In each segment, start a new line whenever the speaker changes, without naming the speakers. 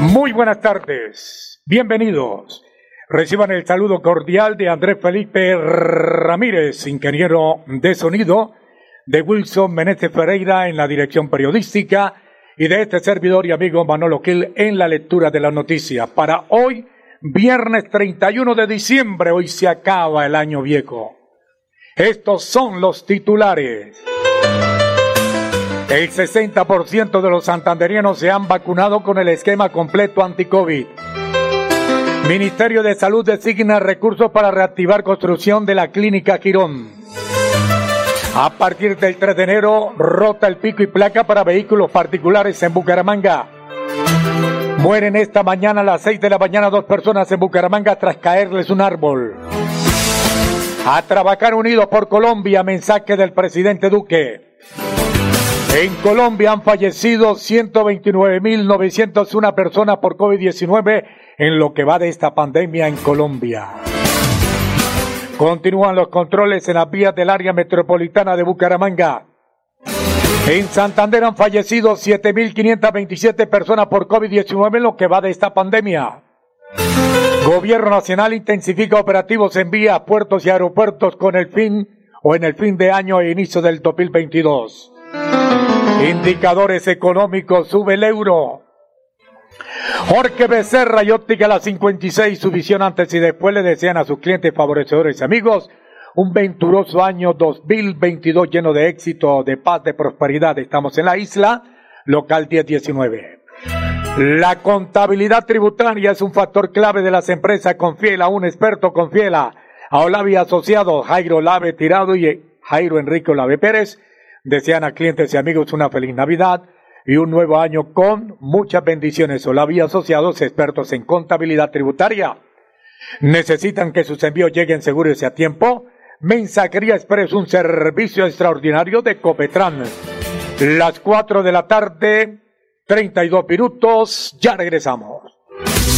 Muy buenas tardes. Bienvenidos. Reciban el saludo cordial de Andrés Felipe Ramírez, ingeniero de sonido, de Wilson Meneses Ferreira en la dirección periodística y de este servidor y amigo Manolo Gil en la lectura de la noticia. Para hoy, viernes 31 de diciembre, hoy se acaba el año viejo. Estos son los titulares. El 60% de los santanderianos se han vacunado con el esquema completo anti-COVID. Ministerio de Salud designa recursos para reactivar construcción de la clínica Quirón. A partir del 3 de enero, rota el pico y placa para vehículos particulares en Bucaramanga. Mueren esta mañana a las 6 de la mañana dos personas en Bucaramanga tras caerles un árbol. A trabajar unidos por Colombia, mensaje del presidente Duque. En Colombia han fallecido 129.901 personas por COVID-19 en lo que va de esta pandemia en Colombia. Continúan los controles en las vías del área metropolitana de Bucaramanga. En Santander han fallecido 7.527 personas por COVID-19 en lo que va de esta pandemia. Gobierno Nacional intensifica operativos en vías, puertos y aeropuertos con el fin o en el fin de año e inicio del 2022. Indicadores económicos, sube el euro. Jorge Becerra y Óptica La 56, su visión antes y después le desean a sus clientes, favorecedores y amigos un venturoso año 2022 lleno de éxito, de paz, de prosperidad. Estamos en la isla, local 1019. La contabilidad tributaria es un factor clave de las empresas. Confiela, un experto, confiela a Olavia Asociado, Jairo Lave Tirado y Jairo Enrique Olave Pérez. Desean a clientes y amigos una feliz Navidad y un nuevo año con muchas bendiciones. Olavia Asociados, expertos en contabilidad tributaria. ¿Necesitan que sus envíos lleguen seguros y a tiempo? Mensajería Express, un servicio extraordinario de Copetran. Las 4 de la tarde, 32 minutos, ya regresamos.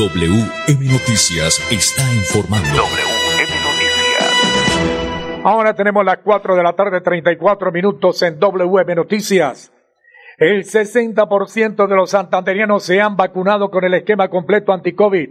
WM Noticias está informando.
WM Noticias.
Ahora tenemos las 4 de la tarde, 34 minutos en WM Noticias. El 60% de los santanderianos se han vacunado con el esquema completo anti-COVID.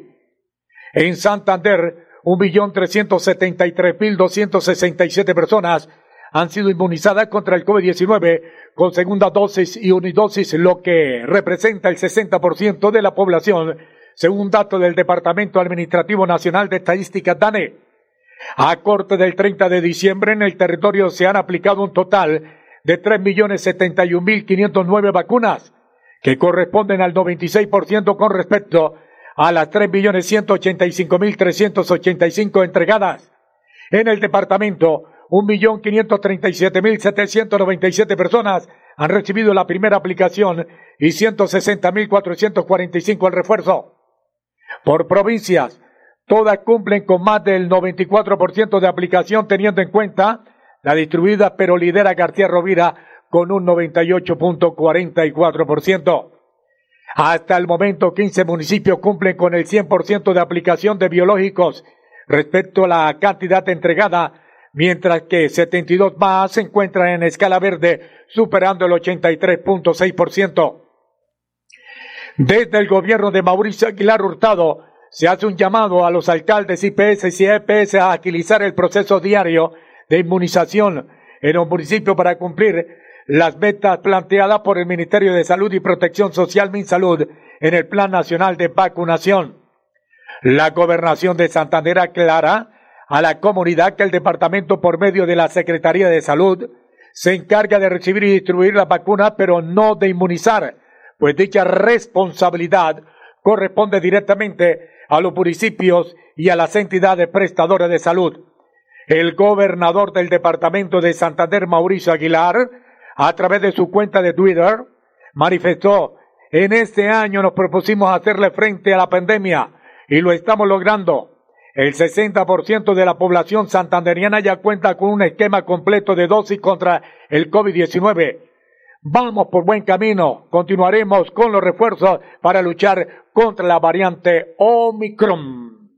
En Santander, 1.373.267 personas han sido inmunizadas contra el COVID-19 con segunda dosis y unidosis, lo que representa el 60% de la población, según datos del Departamento Administrativo Nacional de Estadística DANE. A corte del 30 de diciembre en el territorio se han aplicado un total de 3.071.509 vacunas, que corresponden al 96% con respecto a las 3.185.385 entregadas. En el departamento, 1.537.797 personas han recibido la primera aplicación y 160.445 el refuerzo. Por provincias, todas cumplen con más del 94% de aplicación teniendo en cuenta la distribuida, pero lidera García Rovira con un 98.44%. Hasta el momento, 15 municipios cumplen con el 100% de aplicación de biológicos respecto a la cantidad entregada mientras que 72 más se encuentran en escala verde, superando el 83.6%. Desde el gobierno de Mauricio Aguilar Hurtado se hace un llamado a los alcaldes IPS y EPS a agilizar el proceso diario de inmunización en un municipio para cumplir las metas planteadas por el Ministerio de Salud y Protección Social MinSalud en el Plan Nacional de Vacunación. La gobernación de Santander aclara a la comunidad que el departamento por medio de la Secretaría de Salud se encarga de recibir y distribuir las vacunas, pero no de inmunizar, pues dicha responsabilidad corresponde directamente a los municipios y a las entidades prestadoras de salud. El gobernador del departamento de Santander, Mauricio Aguilar, a través de su cuenta de Twitter, manifestó, en este año nos propusimos hacerle frente a la pandemia y lo estamos logrando. El 60% de la población santanderiana ya cuenta con un esquema completo de dosis contra el COVID-19. Vamos por buen camino. Continuaremos con los refuerzos para luchar contra la variante Omicron.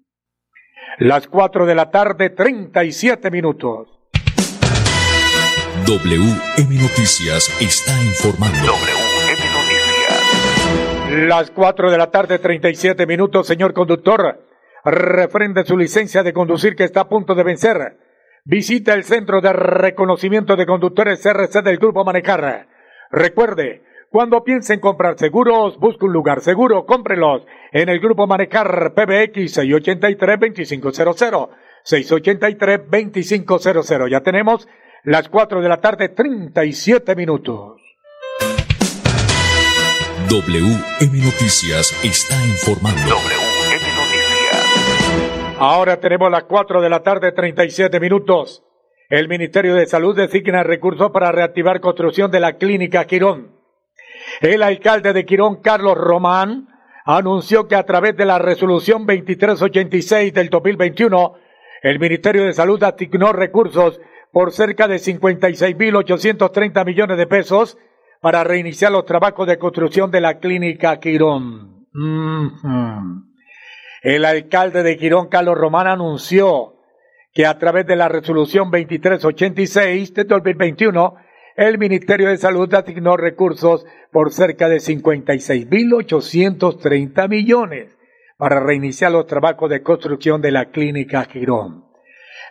Las 4 de la tarde, 37 minutos.
WM Noticias está informando. WM
Noticias. Las 4 de la tarde, 37 minutos, señor conductor refrende su licencia de conducir que está a punto de vencer. Visita el Centro de Reconocimiento de Conductores CRC del Grupo Manejar. Recuerde, cuando piense en comprar seguros, busque un lugar seguro, cómprelos en el Grupo Manejar PBX 683-2500. 683-2500. Ya tenemos las 4 de la tarde, 37 minutos.
WM Noticias está informando.
Ahora tenemos las 4 de la tarde, 37 minutos. El Ministerio de Salud designa recursos para reactivar construcción de la clínica Quirón. El alcalde de Quirón, Carlos Román, anunció que a través de la resolución 2386 del 2021, el Ministerio de Salud asignó recursos por cerca de 56.830 millones de pesos para reiniciar los trabajos de construcción de la clínica Quirón. El alcalde de Quirón, Carlos Román, anunció que a través de la resolución 2386 de 2021, el Ministerio de Salud asignó recursos por cerca de 56.830 millones para reiniciar los trabajos de construcción de la clínica Quirón.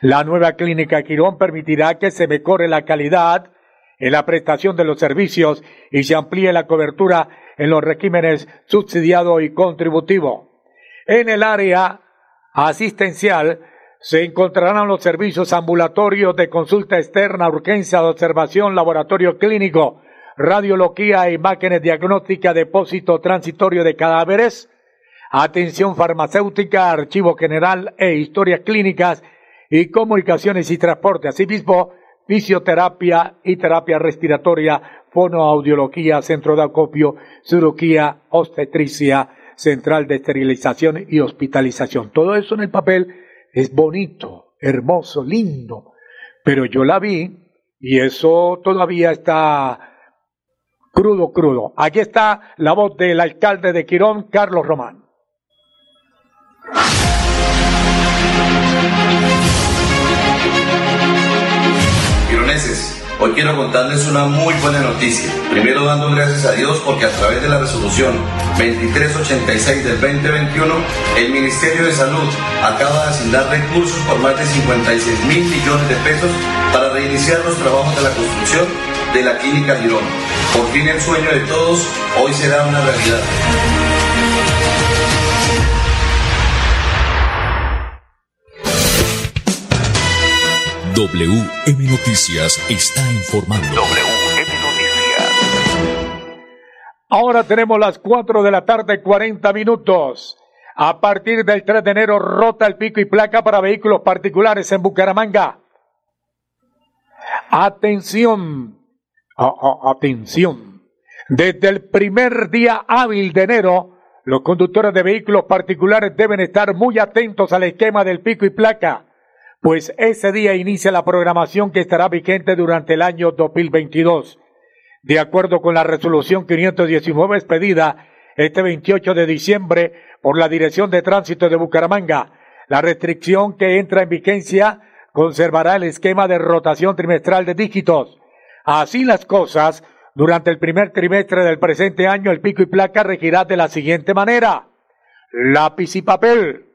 La nueva clínica Quirón permitirá que se mejore la calidad en la prestación de los servicios y se amplíe la cobertura en los regímenes subsidiado y contributivo. En el área asistencial se encontrarán los servicios ambulatorios de consulta externa, urgencia de observación, laboratorio clínico, radiología imágenes diagnósticas, depósito transitorio de cadáveres, atención farmacéutica, archivo general e historias clínicas y comunicaciones y transporte. Asimismo, fisioterapia y terapia respiratoria, fonoaudiología, centro de acopio, cirugía, obstetricia, central de esterilización y hospitalización. Todo eso en el papel es bonito, hermoso, lindo, pero yo la vi y eso todavía está crudo, crudo. Aquí está la voz del alcalde de Quirón, Carlos Román.
Hoy quiero contarles una muy buena noticia. Primero dando gracias a Dios porque a través de la resolución 2386 del 2021, el Ministerio de Salud acaba de asignar recursos por más de 56 mil millones de pesos para reiniciar los trabajos de la construcción de la Clínica Girón. Por fin el sueño de todos hoy será una realidad.
WM Noticias está informando.
WM Noticias.
Ahora tenemos las 4 de la tarde, 40 minutos. A partir del 3 de enero rota el pico y placa para vehículos particulares en Bucaramanga. Atención, atención. Desde el primer día hábil de enero, los conductores de vehículos particulares deben estar muy atentos al esquema del pico y placa pues ese día inicia la programación que estará vigente durante el año 2022. De acuerdo con la resolución 519 expedida este 28 de diciembre por la Dirección de Tránsito de Bucaramanga, la restricción que entra en vigencia conservará el esquema de rotación trimestral de dígitos. Así las cosas, durante el primer trimestre del presente año el pico y placa regirá de la siguiente manera. Lápiz y papel.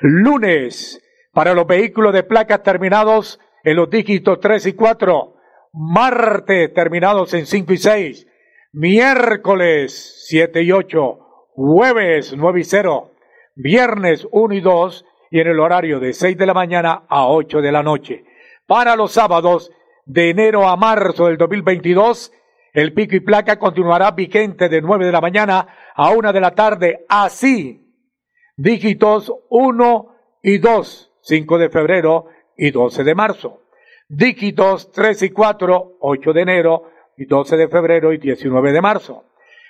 Lunes, para los vehículos de placas terminados en los dígitos 3 y 4, martes terminados en 5 y 6, miércoles 7 y 8, jueves 9 y 0, viernes 1 y 2 y en el horario de 6 de la mañana a 8 de la noche. Para los sábados de enero a marzo del 2022, el pico y placa continuará vigente de 9 de la mañana a 1 de la tarde, así dígitos 1 y 2 5 de febrero y 12 de marzo. Dígitos 3 y 4, 8 de enero y 12 de febrero y 19 de marzo.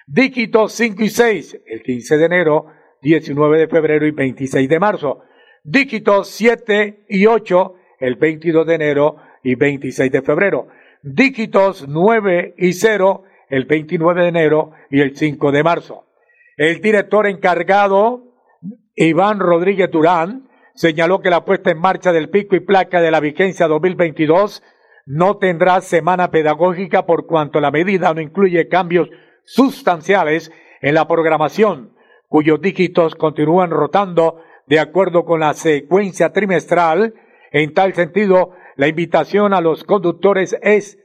Dígitos 5 y 6, el 15 de enero, 19 de febrero y 26 de marzo. Dígitos 7 y 8, el 22 de enero y 26 de febrero. Dígitos 9 y 0, el 29 de enero y el 5 de marzo. El director encargado, Iván Rodríguez Durán, señaló que la puesta en marcha del pico y placa de la vigencia 2022 no tendrá semana pedagógica por cuanto la medida no incluye cambios sustanciales en la programación, cuyos dígitos continúan rotando de acuerdo con la secuencia trimestral. En tal sentido, la invitación a los conductores es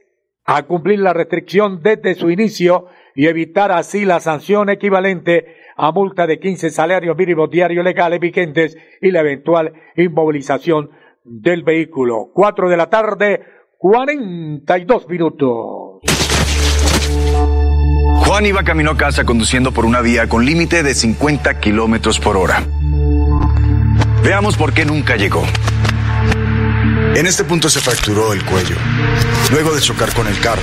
a cumplir la restricción desde su inicio y evitar así la sanción equivalente a multa de 15 salarios mínimos diarios legales vigentes y la eventual inmovilización del vehículo. 4 de la tarde, 42 minutos.
Juan iba camino a casa conduciendo por una vía con límite de 50 kilómetros por hora. Veamos por qué nunca llegó. En este punto se fracturó el cuello, luego de chocar con el carro.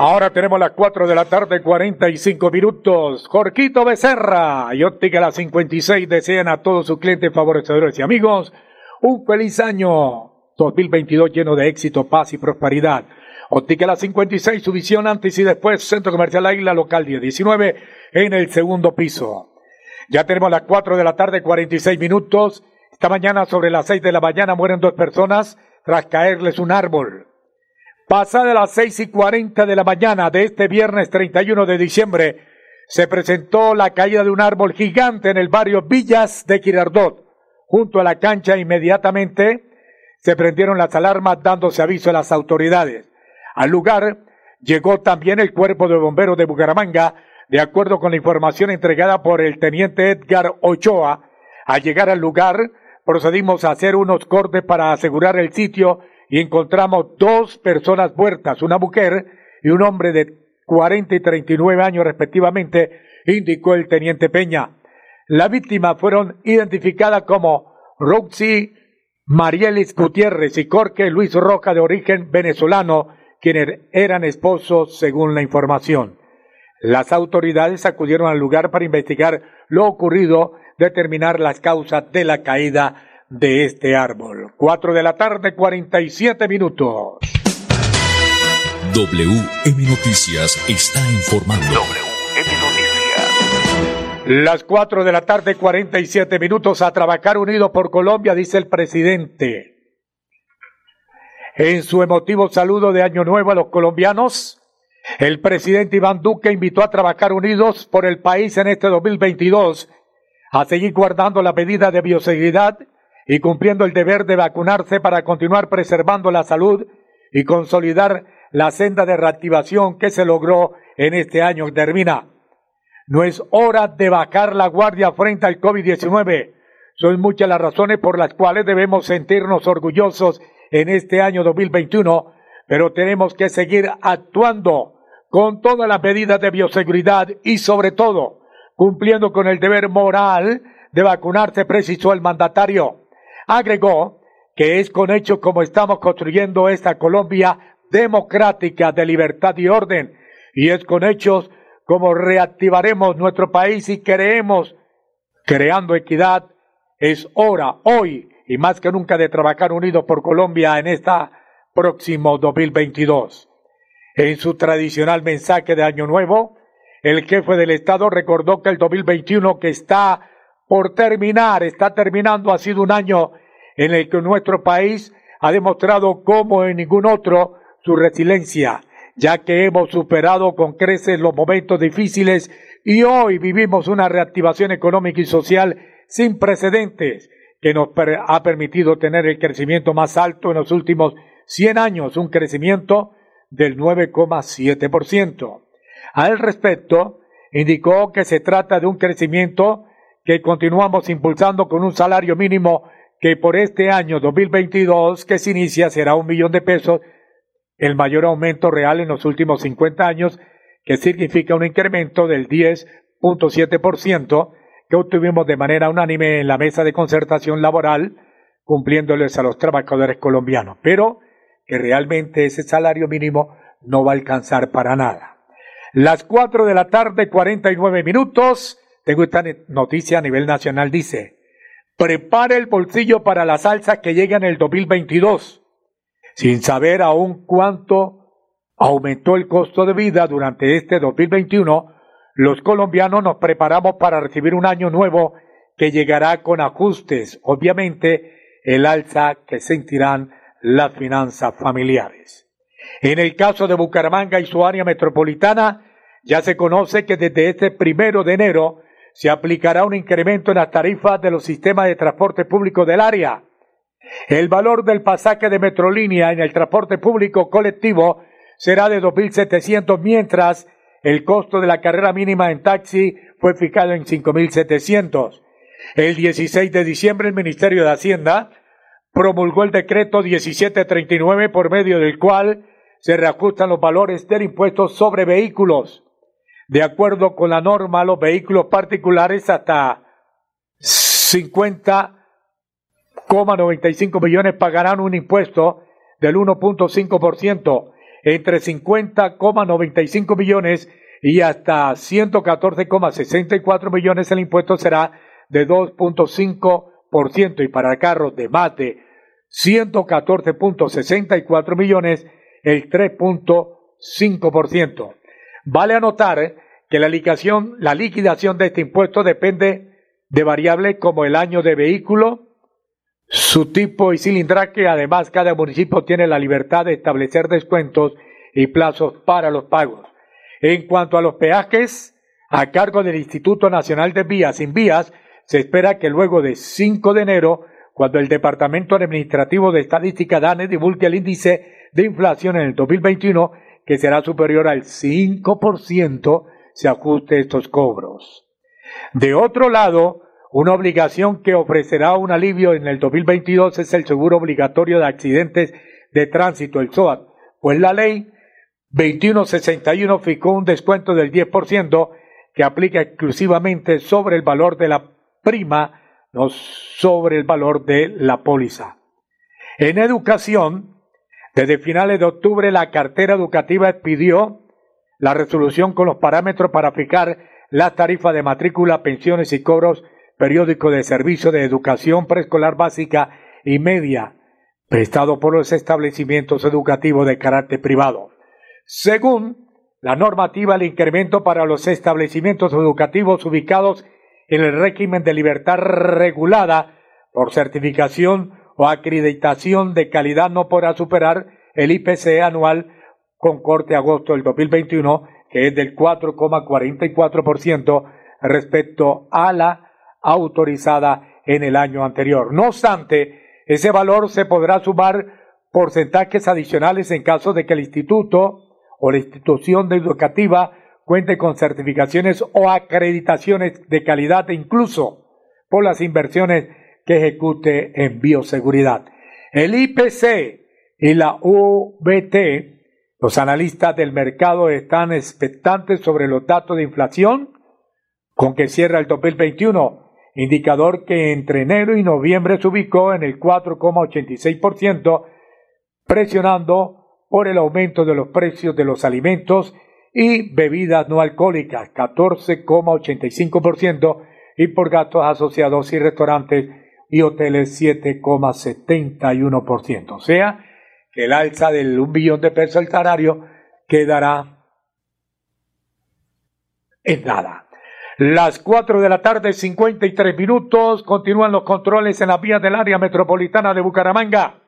Ahora tenemos las 4 de la tarde, 45 minutos. Jorquito Becerra y Óptica La 56 desean a todos sus clientes, favorecedores y amigos un feliz año 2022 lleno de éxito, paz y prosperidad. Óptica La 56, su visión antes y después, Centro Comercial Águila, local 1019, en el segundo piso. Ya tenemos las 4 de la tarde, 46 minutos. Esta mañana, sobre las 6 de la mañana, mueren dos personas tras caerles un árbol. Pasada las seis y cuarenta de la mañana de este viernes 31 de diciembre, se presentó la caída de un árbol gigante en el barrio Villas de Girardot. Junto a la cancha inmediatamente se prendieron las alarmas dándose aviso a las autoridades. Al lugar llegó también el cuerpo de bomberos de Bucaramanga, de acuerdo con la información entregada por el teniente Edgar Ochoa. Al llegar al lugar, procedimos a hacer unos cortes para asegurar el sitio y encontramos dos personas muertas, una mujer y un hombre de 40 y 39 años respectivamente, indicó el teniente Peña. Las víctimas fueron identificadas como Roxy Marielis Gutiérrez y Jorge Luis Roca de origen venezolano, quienes eran esposos según la información. Las autoridades acudieron al lugar para investigar lo ocurrido, determinar las causas de la caída de este árbol. Cuatro de la tarde, 47 minutos.
WM Noticias está informando.
WM Noticias. Las cuatro de la tarde, 47 minutos a trabajar unido por Colombia, dice el presidente. En su emotivo saludo de Año Nuevo a los colombianos, el presidente Iván Duque invitó a trabajar unidos por el país en este 2022, a seguir guardando la medida de bioseguridad y cumpliendo el deber de vacunarse para continuar preservando la salud y consolidar la senda de reactivación que se logró en este año termina. No es hora de bajar la guardia frente al COVID-19. Son muchas las razones por las cuales debemos sentirnos orgullosos en este año 2021, pero tenemos que seguir actuando con todas las medidas de bioseguridad y sobre todo cumpliendo con el deber moral de vacunarse, precisó el mandatario. Agregó que es con hechos como estamos construyendo esta Colombia democrática de libertad y orden, y es con hechos como reactivaremos nuestro país y creemos, creando equidad, es hora hoy y más que nunca de trabajar unidos por Colombia en esta próximo 2022. En su tradicional mensaje de Año Nuevo, el jefe del Estado recordó que el 2021 que está por terminar, está terminando, ha sido un año en el que nuestro país ha demostrado como en ningún otro su resiliencia, ya que hemos superado con creces los momentos difíciles y hoy vivimos una reactivación económica y social sin precedentes que nos ha permitido tener el crecimiento más alto en los últimos 100 años, un crecimiento del 9,7%. Al respecto, indicó que se trata de un crecimiento que continuamos impulsando con un salario mínimo que por este año 2022 que se inicia será un millón de pesos, el mayor aumento real en los últimos 50 años, que significa un incremento del 10.7% que obtuvimos de manera unánime en la mesa de concertación laboral, cumpliéndoles a los trabajadores colombianos, pero que realmente ese salario mínimo no va a alcanzar para nada. Las 4 de la tarde, 49 minutos. Tengo esta noticia a nivel nacional, dice, prepare el bolsillo para la salsa que llega en el 2022, sin saber aún cuánto aumentó el costo de vida durante este 2021, los colombianos nos preparamos para recibir un año nuevo que llegará con ajustes, obviamente el alza que sentirán las finanzas familiares. En el caso de Bucaramanga y su área metropolitana, ya se conoce que desde este primero de enero se aplicará un incremento en las tarifas de los sistemas de transporte público del área. El valor del pasaje de Metrolínea en el transporte público colectivo será de 2.700, mientras el costo de la carrera mínima en taxi fue fijado en 5.700. El 16 de diciembre el Ministerio de Hacienda promulgó el decreto 1739 por medio del cual se reajustan los valores del impuesto sobre vehículos. De acuerdo con la norma, los vehículos particulares hasta 50,95 millones pagarán un impuesto del 1.5%, entre 50,95 millones y hasta 114,64 millones el impuesto será de 2.5% y para carros de más de 114.64 millones el 3.5%. Vale anotar que la liquidación, la liquidación de este impuesto depende de variables como el año de vehículo, su tipo y cilindraje. Además, cada municipio tiene la libertad de establecer descuentos y plazos para los pagos. En cuanto a los peajes, a cargo del Instituto Nacional de Vías sin Vías, se espera que luego de 5 de enero, cuando el Departamento Administrativo de Estadística DANE divulgue el índice de inflación en el 2021, que será superior al 5%, se ajuste estos cobros. De otro lado, una obligación que ofrecerá un alivio en el 2022 es el seguro obligatorio de accidentes de tránsito, el SOAT, pues la ley 2161 fijó un descuento del 10% que aplica exclusivamente sobre el valor de la prima, no sobre el valor de la póliza. En educación, desde finales de octubre la cartera educativa pidió la resolución con los parámetros para fijar las tarifas de matrícula, pensiones y cobros periódicos de servicio de educación preescolar básica y media prestado por los establecimientos educativos de carácter privado. Según la normativa, el incremento para los establecimientos educativos ubicados en el régimen de libertad regulada por certificación o acreditación de calidad no podrá superar el IPC anual con corte agosto del 2021, que es del 4,44% respecto a la autorizada en el año anterior. No obstante, ese valor se podrá sumar porcentajes adicionales en caso de que el instituto o la institución educativa cuente con certificaciones o acreditaciones de calidad e incluso por las inversiones que ejecute en bioseguridad. El IPC y la UBT, los analistas del mercado están expectantes sobre los datos de inflación con que cierra el 2021, indicador que entre enero y noviembre se ubicó en el 4,86%, presionando por el aumento de los precios de los alimentos y bebidas no alcohólicas 14,85% y por gastos asociados y restaurantes y hoteles 7,71%. O sea, que el alza del un billón de pesos el salario quedará en nada. Las 4 de la tarde, 53 minutos, continúan los controles en las vías del área metropolitana de Bucaramanga.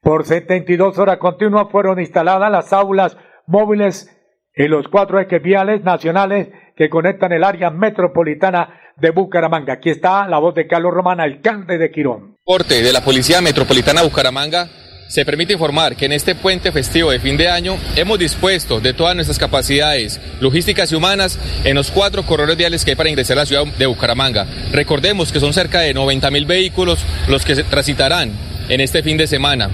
Por 72 horas continuas fueron instaladas las aulas móviles en los cuatro ejes viales nacionales que conectan el área metropolitana de Bucaramanga. Aquí está la voz de Carlos Román, alcalde de Quirón.
Porte de la Policía Metropolitana Bucaramanga. Se permite informar que en este puente festivo de fin de año hemos dispuesto de todas nuestras capacidades logísticas y humanas en los cuatro corredores viales que hay para ingresar a la ciudad de Bucaramanga. Recordemos que son cerca de 90 mil vehículos los que se transitarán en este fin de semana.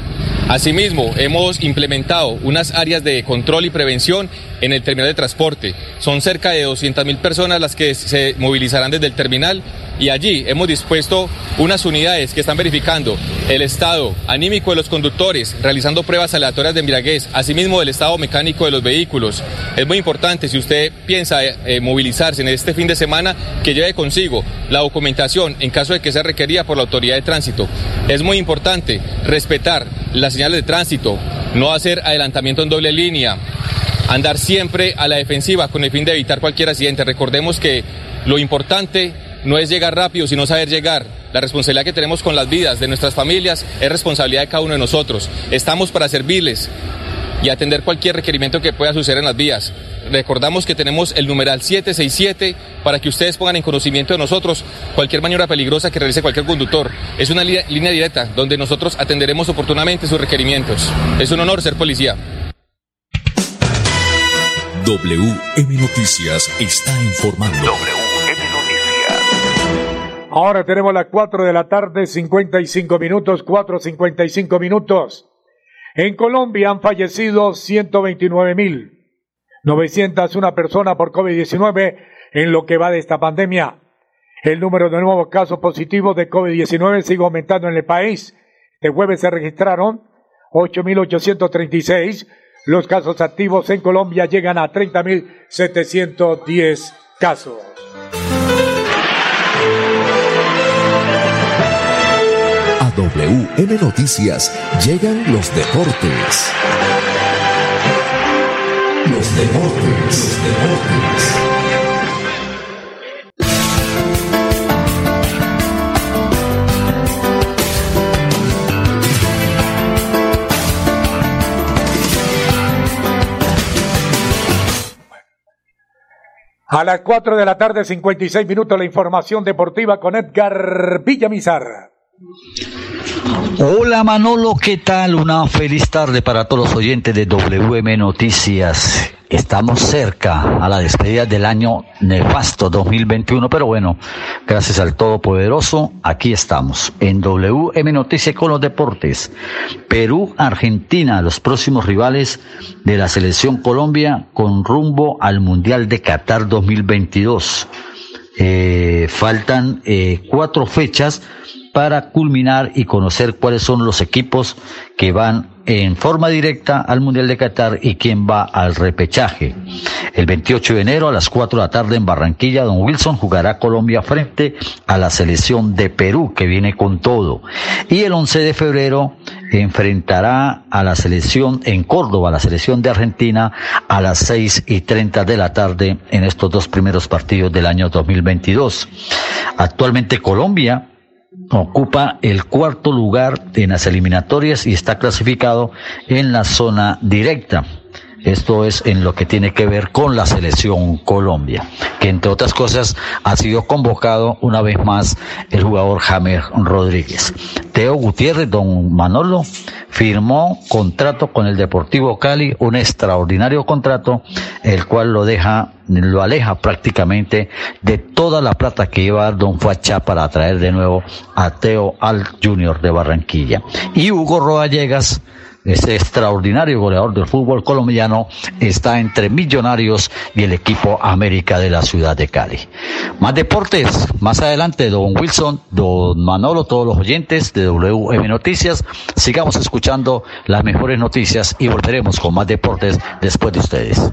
Asimismo, hemos implementado unas áreas de control y prevención en el terminal de transporte. Son cerca de 200.000 personas las que se movilizarán desde el terminal y allí hemos dispuesto unas unidades que están verificando el estado anímico de los conductores, realizando pruebas aleatorias de embriaguez, asimismo del estado mecánico de los vehículos. Es muy importante si usted piensa eh, movilizarse en este fin de semana que lleve consigo la documentación en caso de que sea requerida por la autoridad de tránsito. Es muy importante respetar las señales de tránsito, no hacer adelantamiento en doble línea, andar siempre a la defensiva con el fin de evitar cualquier accidente. Recordemos que lo importante no es llegar rápido, sino saber llegar. La responsabilidad que tenemos con las vidas de nuestras familias es responsabilidad de cada uno de nosotros. Estamos para servirles y atender cualquier requerimiento que pueda suceder en las vías. Recordamos que tenemos el numeral 767 para que ustedes pongan en conocimiento de nosotros cualquier maniobra peligrosa que realice cualquier conductor. Es una línea directa donde nosotros atenderemos oportunamente sus requerimientos. Es un honor ser policía.
WM Noticias está informando.
Ahora tenemos las 4 de la tarde, 55 minutos, 4.55 minutos. En Colombia han fallecido 129.901 personas por COVID-19 en lo que va de esta pandemia. El número de nuevos casos positivos de COVID-19 sigue aumentando en el país. Este jueves se registraron 8.836. Los casos activos en Colombia llegan a 30.710 casos.
WM Noticias llegan los deportes. Los deportes, los deportes.
A las 4 de la tarde, 56 minutos, la información deportiva con Edgar Villamizar.
Hola Manolo, ¿qué tal? Una feliz tarde para todos los oyentes de WM Noticias. Estamos cerca a la despedida del año nefasto 2021, pero bueno, gracias al Todopoderoso, aquí estamos en WM Noticias con los deportes. Perú, Argentina, los próximos rivales de la selección Colombia con rumbo al Mundial de Qatar 2022. Eh, faltan eh, cuatro fechas para culminar y conocer cuáles son los equipos que van en forma directa al Mundial de Qatar y quién va al repechaje. El 28 de enero a las 4 de la tarde en Barranquilla, Don Wilson jugará Colombia frente a la selección de Perú que viene con todo. Y el 11 de febrero enfrentará a la selección en Córdoba, la selección de Argentina, a las 6 y 30 de la tarde en estos dos primeros partidos del año 2022. Actualmente Colombia ocupa el cuarto lugar en las eliminatorias y está clasificado en la zona directa. Esto es en lo que tiene que ver con la selección Colombia, que entre otras cosas ha sido convocado una vez más el jugador James Rodríguez. Teo Gutiérrez, don Manolo, firmó contrato con el Deportivo Cali, un extraordinario contrato, el cual lo deja, lo aleja prácticamente de toda la plata que iba a dar Don Facha para traer de nuevo a Teo al Junior de Barranquilla. Y Hugo Roallegas, ese extraordinario goleador del fútbol colombiano, está entre Millonarios y el equipo América de la ciudad de Cali. Más deportes, más adelante, don Wilson, don Manolo, todos los oyentes de WM Noticias, sigamos escuchando las mejores noticias y volveremos con más deportes después de ustedes.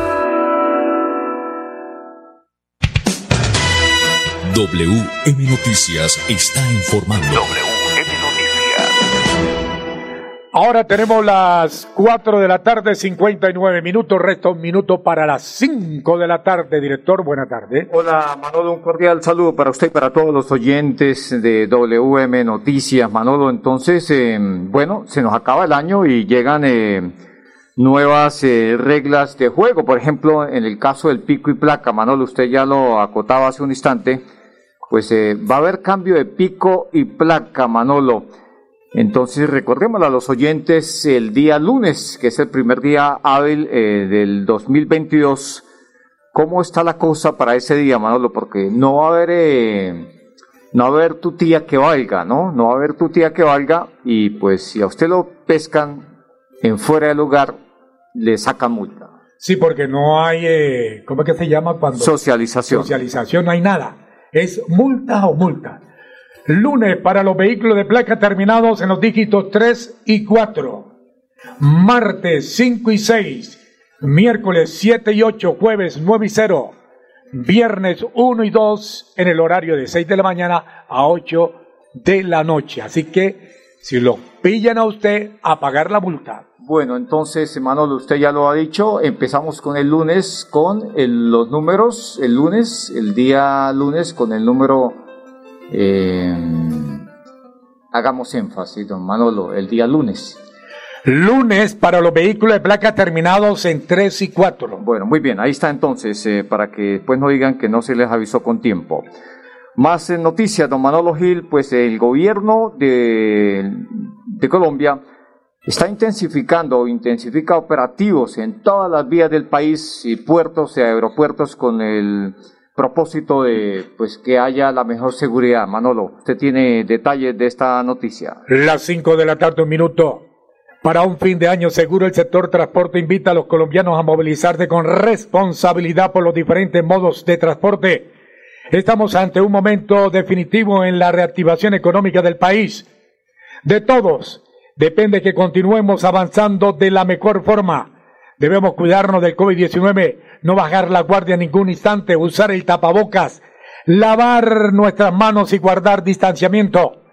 WM Noticias está informando.
WM Noticias. Ahora tenemos las 4 de la tarde, 59 minutos, resta un minuto para las 5 de la tarde. Director, buena tarde.
Hola Manolo, un cordial saludo para usted y para todos los oyentes de WM Noticias. Manolo, entonces, eh, bueno, se nos acaba el año y llegan eh, nuevas eh, reglas de juego. Por ejemplo, en el caso del pico y placa, Manolo, usted ya lo acotaba hace un instante, pues va a haber cambio de pico y placa, Manolo. Entonces recordémosle a los oyentes el día lunes, que es el primer día hábil eh, del 2022. ¿Cómo está la cosa para ese día, Manolo? Porque no va a haber, eh, no va a haber tu tía que valga, ¿no? No va a haber tu tía que valga y pues si a usted lo pescan en fuera del lugar, le sacan multa.
Sí, porque no hay, eh, ¿cómo es que se llama cuando?
Socialización.
Socialización, no hay nada. Es multa o multa. Lunes para los vehículos de placa terminados en los dígitos 3 y 4. Martes 5 y 6. Miércoles 7 y 8. Jueves 9 y 0. Viernes 1 y 2 en el horario de 6 de la mañana a 8 de la noche. Así que si lo pillan a usted, a pagar la multa.
Bueno, entonces, Manolo, usted ya lo ha dicho. Empezamos con el lunes con los números. El lunes, el día lunes, con el número eh, hagamos énfasis, don Manolo, el día lunes.
Lunes para los vehículos de placa terminados en 3 y 4.
Bueno, muy bien, ahí está entonces, eh, para que después no digan que no se les avisó con tiempo. Más eh, noticias, don Manolo Gil, pues el gobierno de, de Colombia está intensificando, intensifica operativos en todas las vías del país y puertos y aeropuertos con el propósito de pues que haya la mejor seguridad. Manolo, usted tiene detalles de esta noticia.
Las 5 de la tarde, un minuto. Para un fin de año seguro, el sector transporte invita a los colombianos a movilizarse con responsabilidad por los diferentes modos de transporte. Estamos ante un momento definitivo en la reactivación económica del país. De todos, depende que continuemos avanzando de la mejor forma. Debemos cuidarnos del COVID-19 no bajar la guardia en ningún instante, usar el tapabocas, lavar nuestras manos y guardar distanciamiento.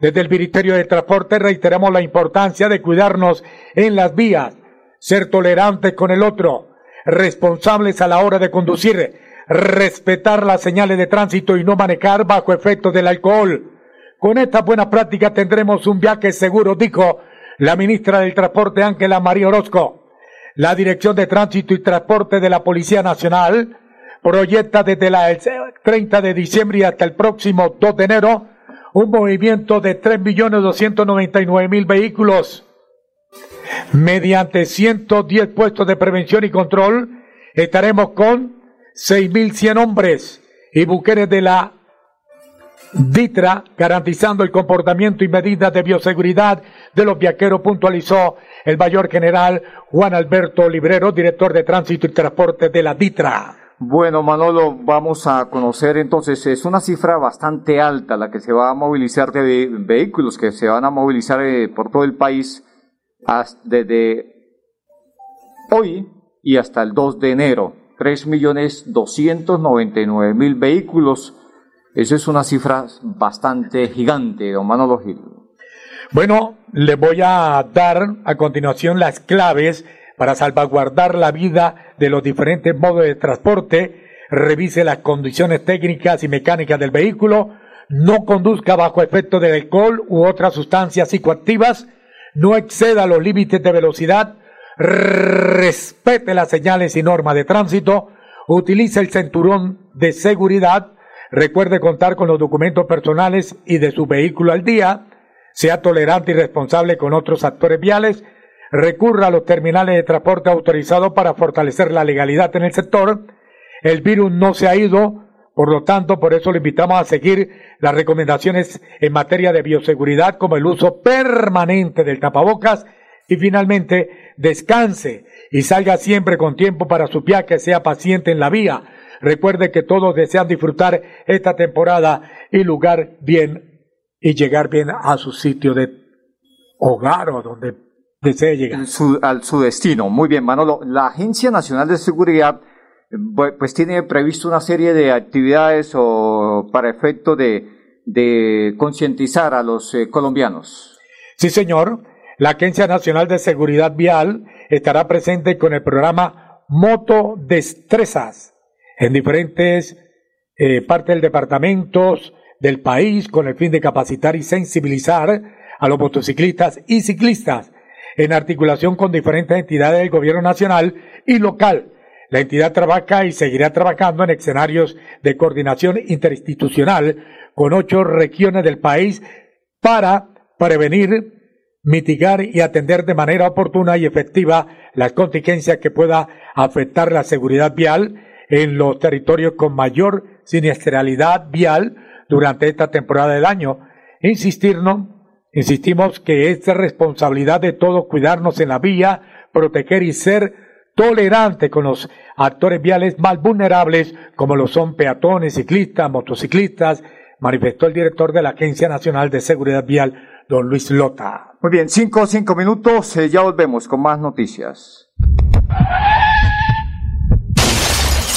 Desde el Ministerio de Transporte reiteramos la importancia de cuidarnos en las vías, ser tolerantes con el otro, responsables a la hora de conducir, respetar las señales de tránsito y no manejar bajo efectos del alcohol. Con esta buena práctica tendremos un viaje seguro, dijo la ministra del Transporte Ángela María Orozco. La Dirección de Tránsito y Transporte de la Policía Nacional proyecta desde el 30 de diciembre hasta el próximo 2 de enero un movimiento de 3.299.000 vehículos. Mediante 110 puestos de prevención y control, estaremos con 6.100 hombres y buqueres de la DITRA, garantizando el comportamiento y medidas de bioseguridad de los viajeros, puntualizó el mayor general Juan Alberto Librero, director de Tránsito y Transporte de la DITRA.
Bueno, Manolo, vamos a conocer entonces, es una cifra bastante alta la que se va a movilizar de vehículos que se van a movilizar eh, por todo el país desde hoy y hasta el 2 de enero. 3.299.000 vehículos. Eso es una cifra bastante gigante, don Manolo Gil.
Bueno, le voy a dar a continuación las claves para salvaguardar la vida de los diferentes modos de transporte. Revise las condiciones técnicas y mecánicas del vehículo. No conduzca bajo efecto de alcohol u otras sustancias psicoactivas. No exceda los límites de velocidad. Respete las señales y normas de tránsito. Utilice el cinturón de seguridad. Recuerde contar con los documentos personales y de su vehículo al día sea tolerante y responsable con otros actores viales, recurra a los terminales de transporte autorizados para fortalecer la legalidad en el sector. El virus no se ha ido, por lo tanto, por eso le invitamos a seguir las recomendaciones en materia de bioseguridad como el uso permanente del tapabocas y finalmente descanse y salga siempre con tiempo para su viaje, sea paciente en la vía. Recuerde que todos desean disfrutar esta temporada y lugar bien y llegar bien a su sitio de hogar o donde desee llegar.
Su, al su destino. Muy bien, Manolo. La Agencia Nacional de Seguridad pues tiene previsto una serie de actividades o para efecto de, de concientizar a los eh, colombianos.
Sí, señor. La Agencia Nacional de Seguridad Vial estará presente con el programa Moto Destrezas en diferentes eh, partes del departamento del país con el fin de capacitar y sensibilizar a los motociclistas y ciclistas en articulación con diferentes entidades del gobierno nacional y local. La entidad trabaja y seguirá trabajando en escenarios de coordinación interinstitucional con ocho regiones del país para prevenir mitigar y atender de manera oportuna y efectiva las contingencias que pueda afectar la seguridad vial en los territorios con mayor siniestralidad vial durante esta temporada del año. Insistirnos, insistimos que es responsabilidad de todos cuidarnos en la vía, proteger y ser tolerante con los actores viales más vulnerables como lo son peatones, ciclistas, motociclistas, manifestó el director de la Agencia Nacional de Seguridad Vial, don Luis Lota.
Muy bien, cinco, cinco minutos, eh, ya volvemos con más noticias.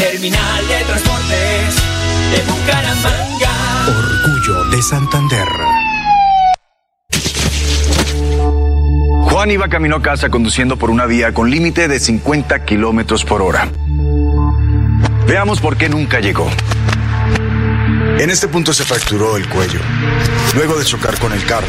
Terminal de Transportes de Bucaramanga.
Orgullo de Santander.
Juan iba camino a casa conduciendo por una vía con límite de 50 kilómetros por hora. Veamos por qué nunca llegó. En este punto se fracturó el cuello, luego de chocar con el carro.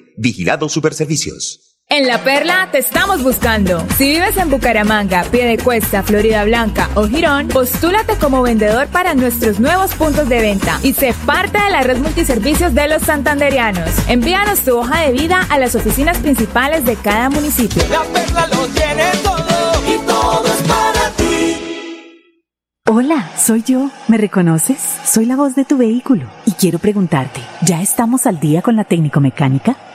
Vigilado Superservicios.
En La Perla te estamos buscando. Si vives en Bucaramanga, Piedecuesta, Florida Blanca o Girón, postúlate como vendedor para nuestros nuevos puntos de venta y sé parte de la red multiservicios de los santanderianos. Envíanos tu hoja de vida a las oficinas principales de cada municipio.
La Perla lo tiene todo y todo es para ti.
Hola, soy yo. ¿Me reconoces? Soy la voz de tu vehículo y quiero preguntarte, ¿ya estamos al día con la técnico mecánica?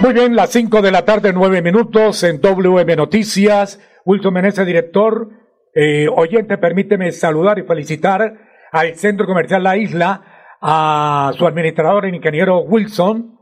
Muy bien, las 5 de la tarde, 9 minutos en WM Noticias. Wilson Meneses, director. Eh, oyente, permíteme saludar y felicitar al Centro Comercial La Isla, a su administrador, el ingeniero Wilson,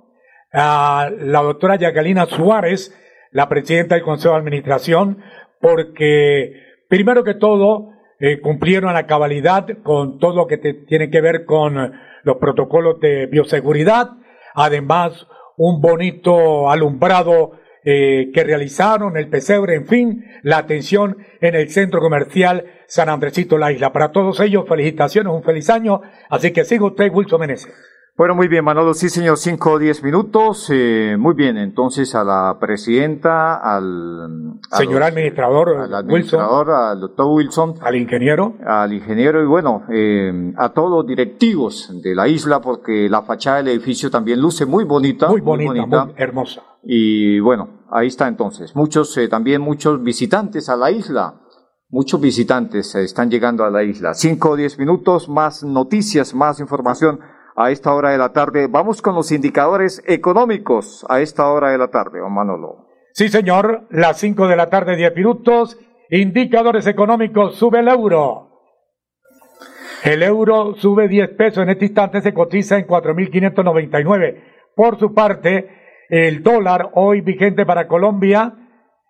a la doctora Yagalina Suárez, la presidenta del Consejo de Administración, porque primero que todo eh, cumplieron a la cabalidad con todo lo que tiene que ver con los protocolos de bioseguridad, además un bonito alumbrado eh, que realizaron, el pesebre, en fin, la atención en el centro comercial San Andresito La Isla. Para todos ellos, felicitaciones, un feliz año. Así que sigo usted, Wilson Meneses.
Bueno, muy bien, Manolo. Sí, señor, cinco o diez minutos. Eh, muy bien, entonces a la presidenta, al...
Señor administrador,
al administrador, al doctor Wilson.
Al ingeniero.
Al ingeniero y bueno, eh, a todos los directivos de la isla, porque la fachada del edificio también luce muy bonita.
Muy bonita, muy, hermosa.
Y bueno, ahí está entonces. Muchos, eh, también muchos visitantes a la isla. Muchos visitantes están llegando a la isla. Cinco o diez minutos, más noticias, más información a esta hora de la tarde. Vamos con los indicadores económicos a esta hora de la tarde, don Manolo.
Sí, señor, las 5 de la tarde, 10 minutos. Indicadores económicos, sube el euro. El euro sube 10 pesos, en este instante se cotiza en 4.599. Por su parte, el dólar hoy vigente para Colombia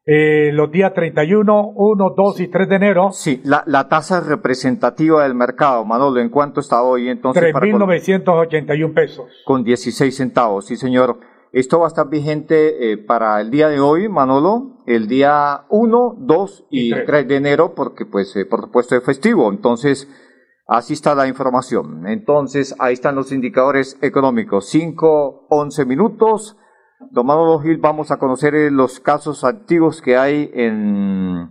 eh, los días 31, 1, 2 y 3 de enero.
Sí, la, la tasa representativa del mercado, Manolo, ¿en cuánto está hoy entonces?
3.981 pesos.
Con 16 centavos, sí señor. Esto va a estar vigente eh, para el día de hoy, Manolo, el día 1, 2 y, 3. de enero, porque pues eh, por supuesto es festivo. Entonces, así está la información. Entonces, ahí están los indicadores económicos. 5, 11 minutos. Don Manolo Gil, vamos a conocer eh, los casos activos que hay en,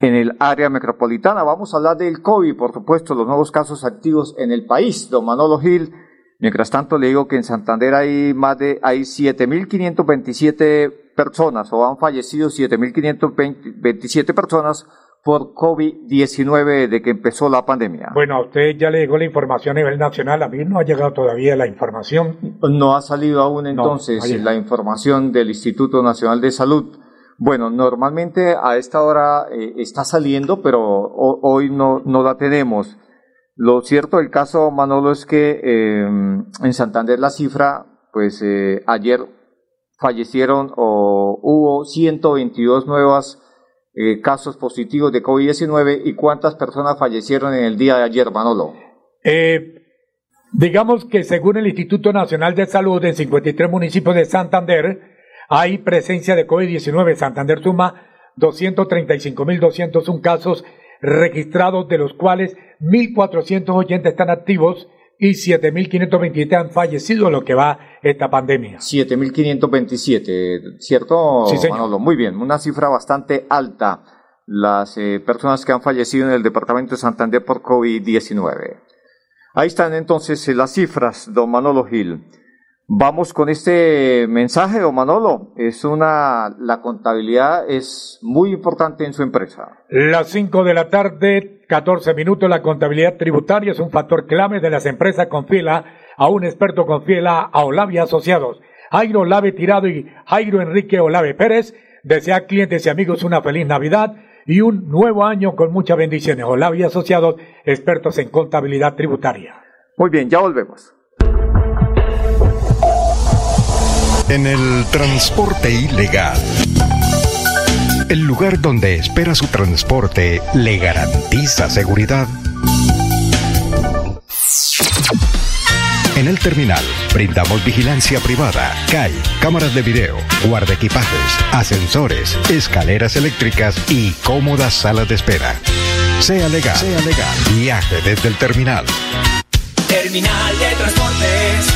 en el área metropolitana. Vamos a hablar del COVID, por supuesto, los nuevos casos activos en el país. Don Manolo Gil, mientras tanto le digo que en Santander hay más de, hay 7.527 personas, o han fallecido 7.527 personas por COVID-19 de que empezó la pandemia.
Bueno, a usted ya le llegó la información a nivel nacional, a mí no ha llegado todavía la información.
No ha salido aún entonces la información del Instituto Nacional de Salud. Bueno, normalmente a esta hora eh, está saliendo, pero hoy no, no la tenemos. Lo cierto del caso, Manolo, es que eh, en Santander la cifra, pues eh, ayer fallecieron o hubo 122 nuevas eh, casos positivos de COVID-19 y cuántas personas fallecieron en el día de ayer, Manolo?
Eh, digamos que según el Instituto Nacional de Salud, en 53 municipios de Santander hay presencia de COVID-19. Santander suma 235.201 casos registrados, de los cuales 1.480 están activos y 7.527 han fallecido lo que va esta pandemia.
7.527, ¿cierto, sí, Manolo? Muy bien, una cifra bastante alta las eh, personas que han fallecido en el departamento de Santander por COVID-19. Ahí están entonces las cifras, don Manolo Gil. Vamos con este mensaje, don Manolo. Es una, la contabilidad es muy importante en su empresa.
Las 5 de la tarde, 14 minutos, la contabilidad tributaria es un factor clave de las empresas. Confíela a un experto, confíela a Olave Asociados. Jairo Olave Tirado y Jairo Enrique Olave Pérez desea clientes y amigos una feliz Navidad y un nuevo año con muchas bendiciones. Olave Asociados, expertos en contabilidad tributaria.
Muy bien, ya volvemos.
En el transporte ilegal. El lugar donde espera su transporte le garantiza seguridad. En el terminal brindamos vigilancia privada, CAI, cámaras de video, guardaequipajes, ascensores, escaleras eléctricas y cómodas salas de espera. Sea legal, sea legal. Viaje desde el terminal.
Terminal de Transportes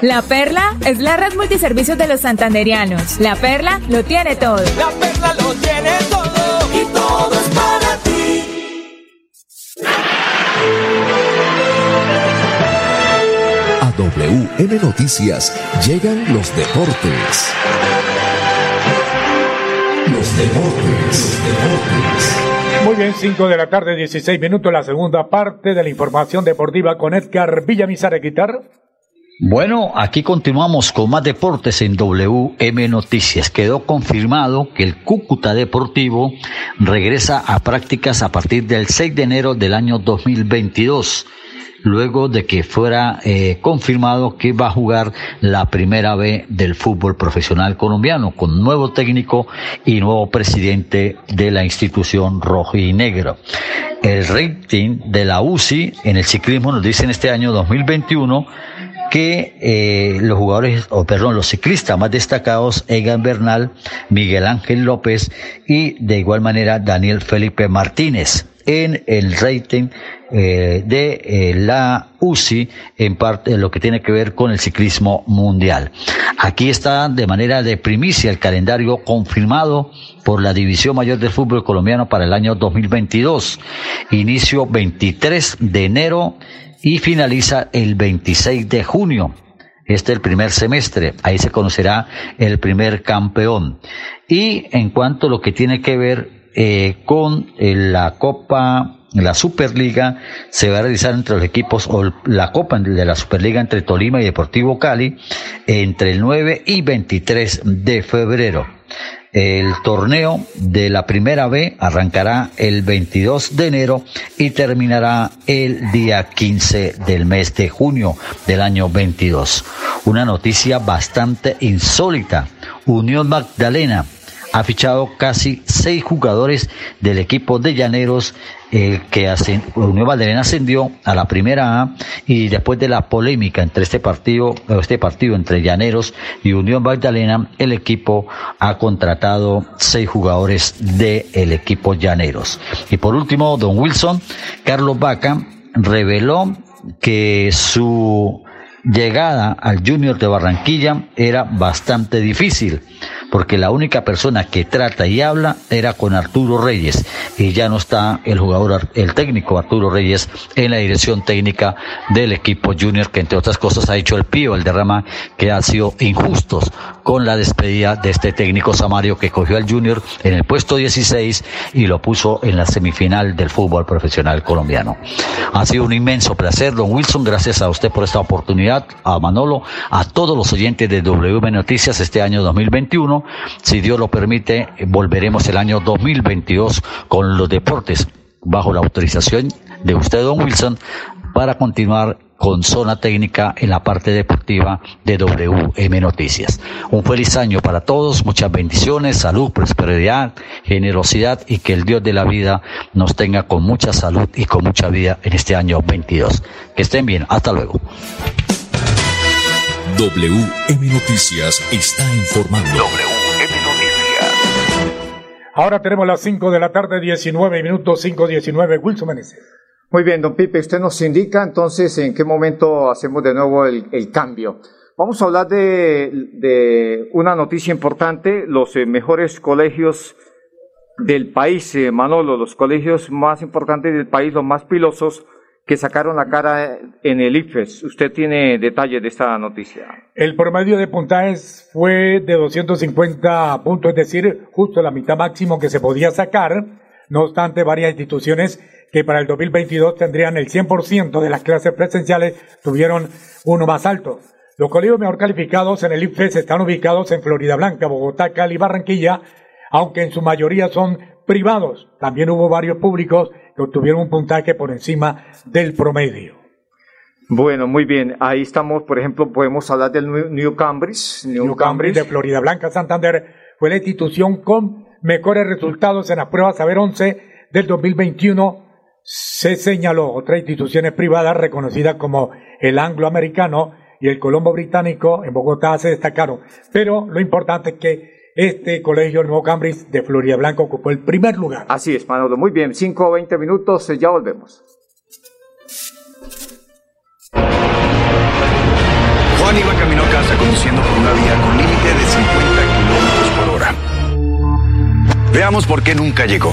La Perla es la red multiservicios de los santanderianos. La Perla lo tiene todo.
La Perla lo tiene todo y todo es para ti.
A WM Noticias llegan los deportes. Los deportes, los deportes.
Muy bien, 5 de la tarde, 16 minutos, la segunda parte de la información deportiva con Edgar Villamizar Equitar.
Bueno, aquí continuamos con más deportes en WM Noticias. Quedó confirmado que el Cúcuta Deportivo regresa a prácticas a partir del 6 de enero del año 2022 luego de que fuera eh, confirmado que va a jugar la primera B del fútbol profesional colombiano, con nuevo técnico y nuevo presidente de la institución rojo y negro. El rating de la UCI en el ciclismo nos dice en este año 2021 que eh, los jugadores, o perdón, los ciclistas más destacados, Egan Bernal, Miguel Ángel López y de igual manera Daniel Felipe Martínez en el rating eh, de eh, la UCI en parte lo que tiene que ver con el ciclismo mundial. Aquí está de manera de primicia el calendario confirmado por la División Mayor del Fútbol Colombiano para el año 2022. Inicio 23 de enero y finaliza el 26 de junio. Este es el primer semestre, ahí se conocerá el primer campeón. Y en cuanto a lo que tiene que ver eh, con eh, la Copa la Superliga se va a realizar entre los equipos o la Copa de la Superliga entre Tolima y Deportivo Cali entre el 9 y 23 de febrero. El torneo de la primera B arrancará el 22 de enero y terminará el día 15 del mes de junio del año 22. Una noticia bastante insólita. Unión Magdalena ha fichado casi seis jugadores del equipo de Llaneros el que Unión Magdalena ascendió a la primera A y después de la polémica entre este partido, este partido entre Llaneros y Unión Magdalena, el equipo ha contratado seis jugadores del equipo Llaneros. Y por último, Don Wilson, Carlos Vaca reveló que su llegada al Junior de Barranquilla era bastante difícil porque la única persona que trata y habla era con Arturo Reyes. Y ya no está el jugador, el técnico Arturo Reyes en la dirección técnica del equipo junior que entre otras cosas ha hecho el pío, el derrama que ha sido injustos con la despedida de este técnico Samario que cogió al junior en el puesto 16 y lo puso en la semifinal del fútbol profesional colombiano. Ha sido un inmenso placer, don Wilson, gracias a usted por esta oportunidad, a Manolo, a todos los oyentes de WM Noticias este año 2021 si Dios lo permite, volveremos el año 2022 con los deportes bajo la autorización de usted, don Wilson, para continuar con zona técnica en la parte deportiva de WM Noticias. Un feliz año para todos, muchas bendiciones, salud, prosperidad, generosidad y que el Dios de la vida nos tenga con mucha salud y con mucha vida en este año 22. Que estén bien, hasta luego.
WM Noticias está informando.
WM Noticias. Ahora tenemos las 5 de la tarde, 19 minutos, 5.19. Wilson Meneses.
Muy bien, don Pipe, usted nos indica entonces en qué momento hacemos de nuevo el, el cambio. Vamos a hablar de, de, una noticia importante, los eh, mejores colegios del país, eh, Manolo, los colegios más importantes del país, los más pilosos, que sacaron la cara en el IFES. Usted tiene detalles de esta noticia.
El promedio de puntajes fue de 250 puntos, es decir, justo la mitad máximo que se podía sacar. No obstante, varias instituciones que para el 2022 tendrían el 100% de las clases presenciales tuvieron uno más alto. Los colegios mejor calificados en el IFES están ubicados en Florida Blanca, Bogotá, Cali, Barranquilla, aunque en su mayoría son privados. También hubo varios públicos que obtuvieron un puntaje por encima del promedio.
Bueno, muy bien. Ahí estamos, por ejemplo, podemos hablar del New Cambridge.
New, Cambridge de Florida Blanca, Santander, fue la institución con mejores resultados en las pruebas Saber 11 del 2021. Se señaló otras instituciones privadas reconocidas como el angloamericano y el colombo británico en Bogotá se destacaron. Pero lo importante es que este colegio, el Nuevo Cambridge de Florida Blanca, ocupó el primer lugar.
Así es, Manolo. Muy bien, 5 o 20 minutos, ya volvemos.
Juan iba camino a casa conduciendo por una vía con límite de 50 kilómetros por hora. Veamos por qué nunca llegó.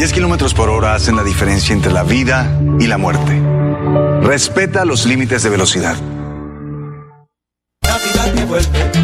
10 kilómetros por hora hacen la diferencia entre la vida y la muerte. Respeta los límites de velocidad.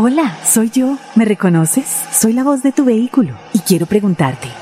Hola, soy yo. ¿Me reconoces? Soy la voz de tu vehículo y quiero preguntarte,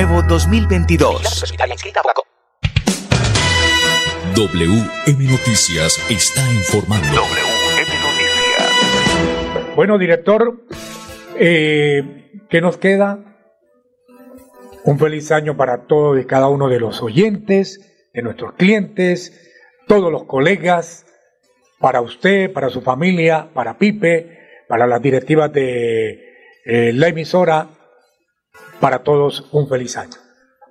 Nuevo 2022.
WM Noticias está informando.
WM Noticias.
Bueno, director, eh, ¿qué nos queda? Un feliz año para todos y cada uno de los oyentes, de nuestros clientes, todos los colegas, para usted, para su familia, para Pipe, para las directivas de eh, la emisora, para todos un feliz año.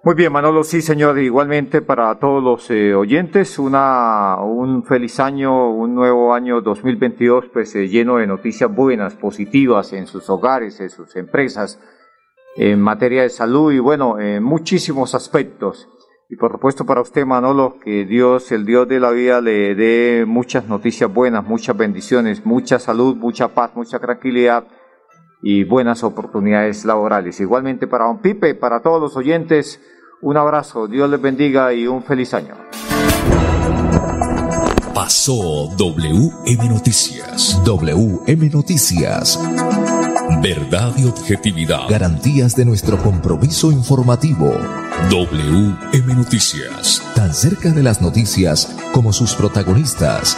Muy bien, Manolo, sí, señor. Igualmente para todos los eh, oyentes, una, un feliz año, un nuevo año 2022, pues eh, lleno de noticias buenas, positivas en sus hogares, en sus empresas, en materia de salud y bueno, en muchísimos aspectos. Y por supuesto para usted, Manolo, que Dios, el Dios de la vida, le dé muchas noticias buenas, muchas bendiciones, mucha salud, mucha paz, mucha tranquilidad y buenas oportunidades laborales. Igualmente para Don Pipe, para todos los oyentes, un abrazo, Dios les bendiga y un feliz año.
Pasó WM Noticias. WM Noticias. Verdad y objetividad. Garantías de nuestro compromiso informativo. WM Noticias. Tan cerca de las noticias como sus protagonistas.